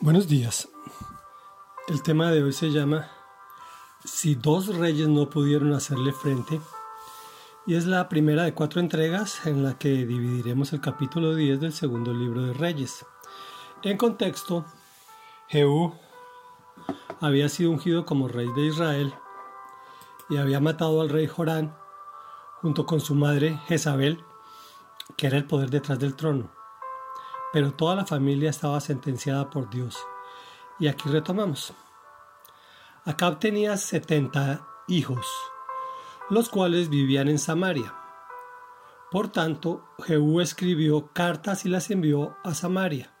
Buenos días. El tema de hoy se llama Si dos reyes no pudieron hacerle frente y es la primera de cuatro entregas en la que dividiremos el capítulo 10 del segundo libro de Reyes. En contexto, Jehú había sido ungido como rey de Israel y había matado al rey Jorán junto con su madre Jezabel, que era el poder detrás del trono pero toda la familia estaba sentenciada por Dios. Y aquí retomamos. Acab tenía setenta hijos, los cuales vivían en Samaria. Por tanto, Jehú escribió cartas y las envió a Samaria,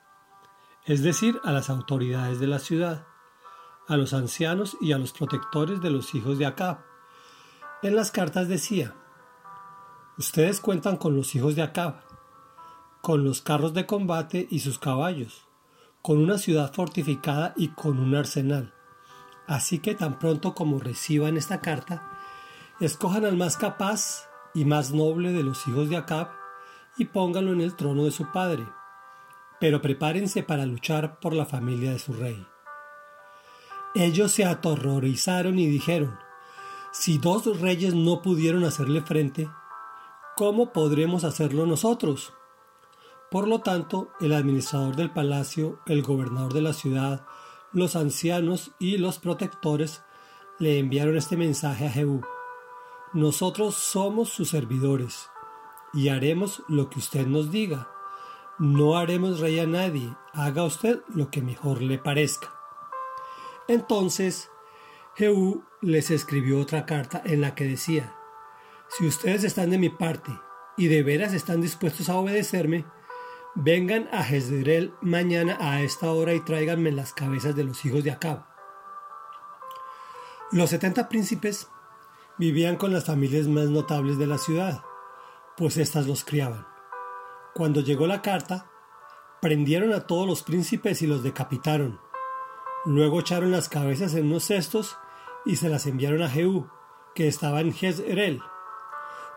es decir, a las autoridades de la ciudad, a los ancianos y a los protectores de los hijos de Acab. En las cartas decía, Ustedes cuentan con los hijos de Acab, con los carros de combate y sus caballos, con una ciudad fortificada y con un arsenal. Así que tan pronto como reciban esta carta, escojan al más capaz y más noble de los hijos de Acab y pónganlo en el trono de su padre. Pero prepárense para luchar por la familia de su rey. Ellos se aterrorizaron y dijeron, si dos reyes no pudieron hacerle frente, ¿cómo podremos hacerlo nosotros? Por lo tanto, el administrador del palacio, el gobernador de la ciudad, los ancianos y los protectores le enviaron este mensaje a Jehú. Nosotros somos sus servidores y haremos lo que usted nos diga. No haremos rey a nadie, haga usted lo que mejor le parezca. Entonces, Jehú les escribió otra carta en la que decía, Si ustedes están de mi parte y de veras están dispuestos a obedecerme, Vengan a Jezreel mañana a esta hora y tráiganme las cabezas de los hijos de Acab. Los setenta príncipes vivían con las familias más notables de la ciudad, pues éstas los criaban. Cuando llegó la carta, prendieron a todos los príncipes y los decapitaron. Luego echaron las cabezas en unos cestos y se las enviaron a Jehú, que estaba en Jezreel.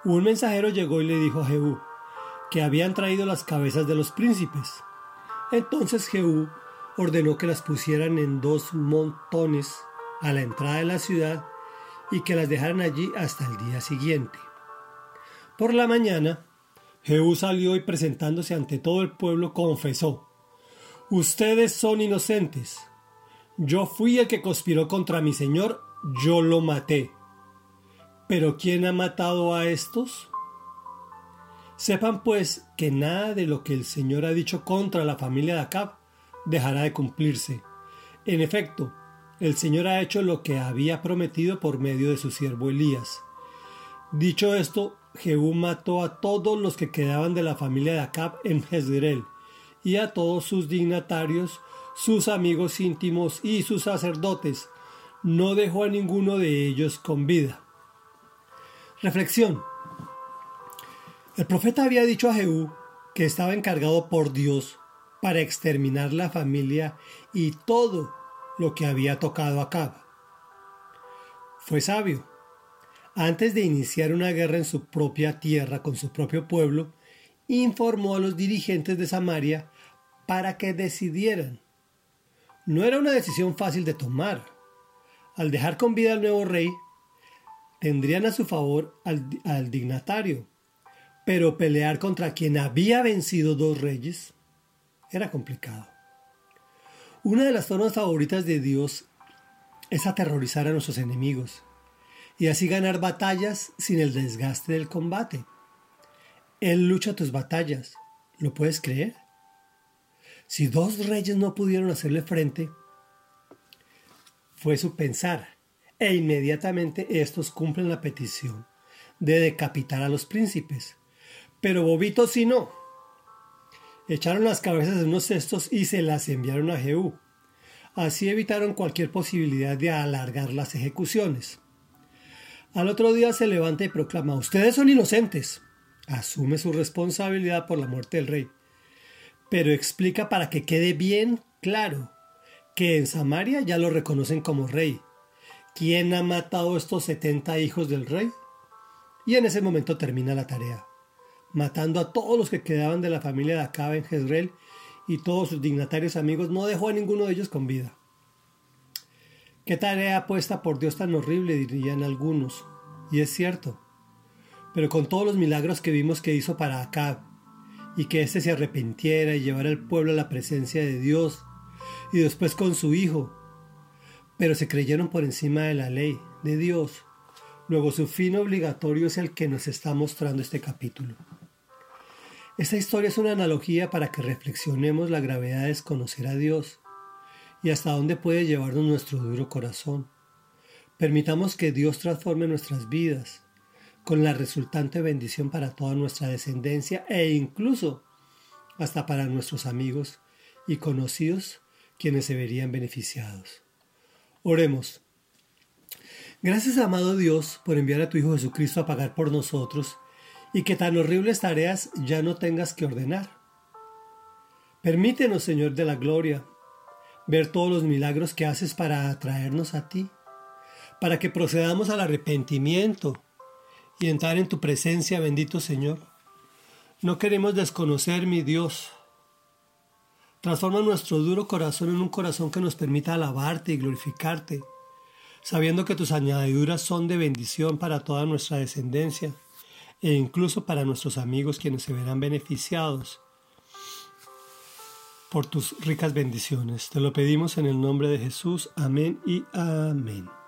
Un mensajero llegó y le dijo a Jehú, que habían traído las cabezas de los príncipes. Entonces Jehú ordenó que las pusieran en dos montones a la entrada de la ciudad y que las dejaran allí hasta el día siguiente. Por la mañana, Jehú salió y presentándose ante todo el pueblo confesó, Ustedes son inocentes. Yo fui el que conspiró contra mi señor, yo lo maté. Pero ¿quién ha matado a estos? Sepan pues que nada de lo que el Señor ha dicho contra la familia de Acab dejará de cumplirse. En efecto, el Señor ha hecho lo que había prometido por medio de su siervo Elías. Dicho esto, Jehú mató a todos los que quedaban de la familia de Acab en Jezreel, y a todos sus dignatarios, sus amigos íntimos y sus sacerdotes. No dejó a ninguno de ellos con vida. Reflexión. El profeta había dicho a Jehú que estaba encargado por Dios para exterminar la familia y todo lo que había tocado a Acab. Fue sabio. Antes de iniciar una guerra en su propia tierra con su propio pueblo, informó a los dirigentes de Samaria para que decidieran. No era una decisión fácil de tomar. Al dejar con vida al nuevo rey, tendrían a su favor al, al dignatario, pero pelear contra quien había vencido dos reyes era complicado. Una de las formas favoritas de Dios es aterrorizar a nuestros enemigos y así ganar batallas sin el desgaste del combate. Él lucha tus batallas. ¿Lo puedes creer? Si dos reyes no pudieron hacerle frente, fue su pensar, e inmediatamente estos cumplen la petición de decapitar a los príncipes pero Bobito sí no. Echaron las cabezas en unos cestos y se las enviaron a Jehú. Así evitaron cualquier posibilidad de alargar las ejecuciones. Al otro día se levanta y proclama, ustedes son inocentes. Asume su responsabilidad por la muerte del rey. Pero explica para que quede bien claro que en Samaria ya lo reconocen como rey. ¿Quién ha matado estos setenta hijos del rey? Y en ese momento termina la tarea matando a todos los que quedaban de la familia de Acab en Jezreel y todos sus dignatarios amigos, no dejó a ninguno de ellos con vida. ¿Qué tarea puesta por Dios tan horrible? dirían algunos. Y es cierto. Pero con todos los milagros que vimos que hizo para Acab, y que éste se arrepintiera y llevara al pueblo a la presencia de Dios, y después con su hijo, pero se creyeron por encima de la ley de Dios. Luego su fin obligatorio es el que nos está mostrando este capítulo. Esta historia es una analogía para que reflexionemos la gravedad de desconocer a Dios y hasta dónde puede llevarnos nuestro duro corazón. Permitamos que Dios transforme nuestras vidas con la resultante bendición para toda nuestra descendencia e incluso hasta para nuestros amigos y conocidos quienes se verían beneficiados. Oremos. Gracias, amado Dios, por enviar a tu Hijo Jesucristo a pagar por nosotros y que tan horribles tareas ya no tengas que ordenar. Permítenos, Señor de la Gloria, ver todos los milagros que haces para atraernos a ti, para que procedamos al arrepentimiento y entrar en tu presencia, bendito Señor. No queremos desconocer, mi Dios. Transforma nuestro duro corazón en un corazón que nos permita alabarte y glorificarte, sabiendo que tus añadiduras son de bendición para toda nuestra descendencia e incluso para nuestros amigos quienes se verán beneficiados por tus ricas bendiciones. Te lo pedimos en el nombre de Jesús. Amén y amén.